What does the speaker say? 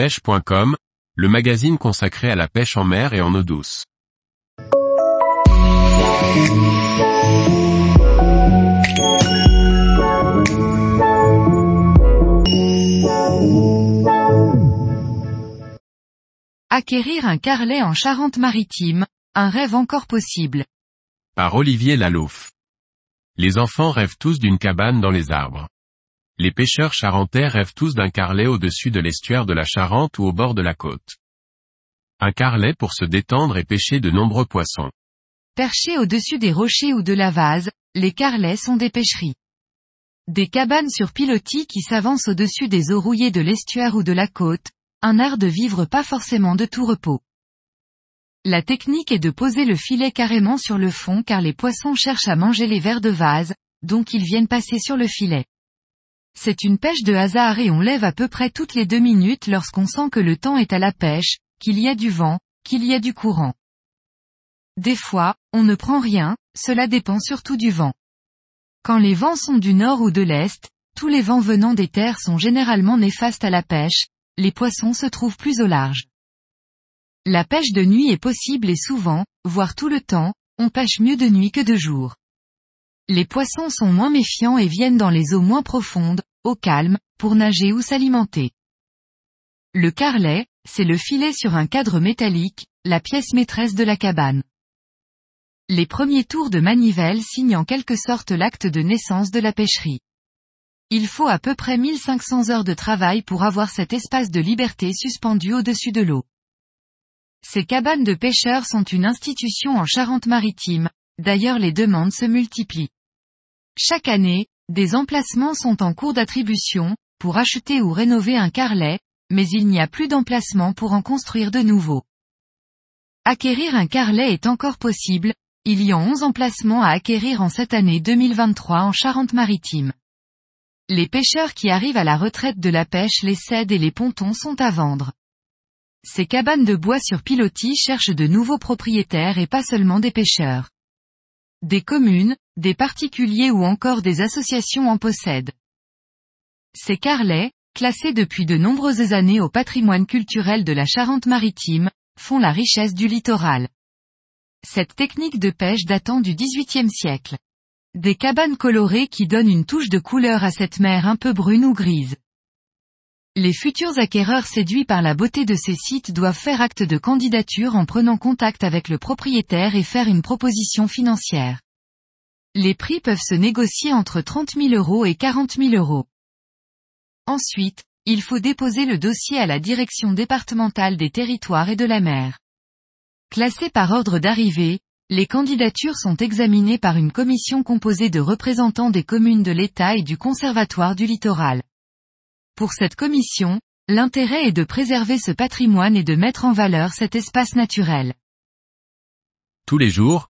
pêche.com, le magazine consacré à la pêche en mer et en eau douce. Acquérir un carlet en Charente-Maritime, un rêve encore possible. Par Olivier Lalouf. Les enfants rêvent tous d'une cabane dans les arbres. Les pêcheurs charentais rêvent tous d'un carlet au-dessus de l'estuaire de la Charente ou au bord de la côte. Un carlet pour se détendre et pêcher de nombreux poissons. Perchés au-dessus des rochers ou de la vase, les carlets sont des pêcheries. Des cabanes sur pilotis qui s'avancent au-dessus des eaux rouillées de l'estuaire ou de la côte, un art de vivre pas forcément de tout repos. La technique est de poser le filet carrément sur le fond car les poissons cherchent à manger les vers de vase, donc ils viennent passer sur le filet. C'est une pêche de hasard et on lève à peu près toutes les deux minutes lorsqu'on sent que le temps est à la pêche, qu'il y a du vent, qu'il y a du courant. Des fois, on ne prend rien, cela dépend surtout du vent. Quand les vents sont du nord ou de l'est, tous les vents venant des terres sont généralement néfastes à la pêche, les poissons se trouvent plus au large. La pêche de nuit est possible et souvent, voire tout le temps, on pêche mieux de nuit que de jour. Les poissons sont moins méfiants et viennent dans les eaux moins profondes, au calme, pour nager ou s'alimenter. Le carlet, c'est le filet sur un cadre métallique, la pièce maîtresse de la cabane. Les premiers tours de manivelle signent en quelque sorte l'acte de naissance de la pêcherie. Il faut à peu près 1500 heures de travail pour avoir cet espace de liberté suspendu au-dessus de l'eau. Ces cabanes de pêcheurs sont une institution en Charente-Maritime, d'ailleurs les demandes se multiplient. Chaque année, des emplacements sont en cours d'attribution, pour acheter ou rénover un carlet, mais il n'y a plus d'emplacement pour en construire de nouveaux. Acquérir un carlet est encore possible, il y a 11 emplacements à acquérir en cette année 2023 en Charente-Maritime. Les pêcheurs qui arrivent à la retraite de la pêche les cèdent et les pontons sont à vendre. Ces cabanes de bois sur pilotis cherchent de nouveaux propriétaires et pas seulement des pêcheurs. Des communes, des particuliers ou encore des associations en possèdent. Ces carlets, classés depuis de nombreuses années au patrimoine culturel de la Charente-Maritime, font la richesse du littoral. Cette technique de pêche datant du XVIIIe siècle. Des cabanes colorées qui donnent une touche de couleur à cette mer un peu brune ou grise. Les futurs acquéreurs séduits par la beauté de ces sites doivent faire acte de candidature en prenant contact avec le propriétaire et faire une proposition financière. Les prix peuvent se négocier entre 30 000 euros et 40 000 euros. Ensuite, il faut déposer le dossier à la direction départementale des territoires et de la mer. Classés par ordre d'arrivée, les candidatures sont examinées par une commission composée de représentants des communes de l'État et du Conservatoire du littoral. Pour cette commission, l'intérêt est de préserver ce patrimoine et de mettre en valeur cet espace naturel. Tous les jours,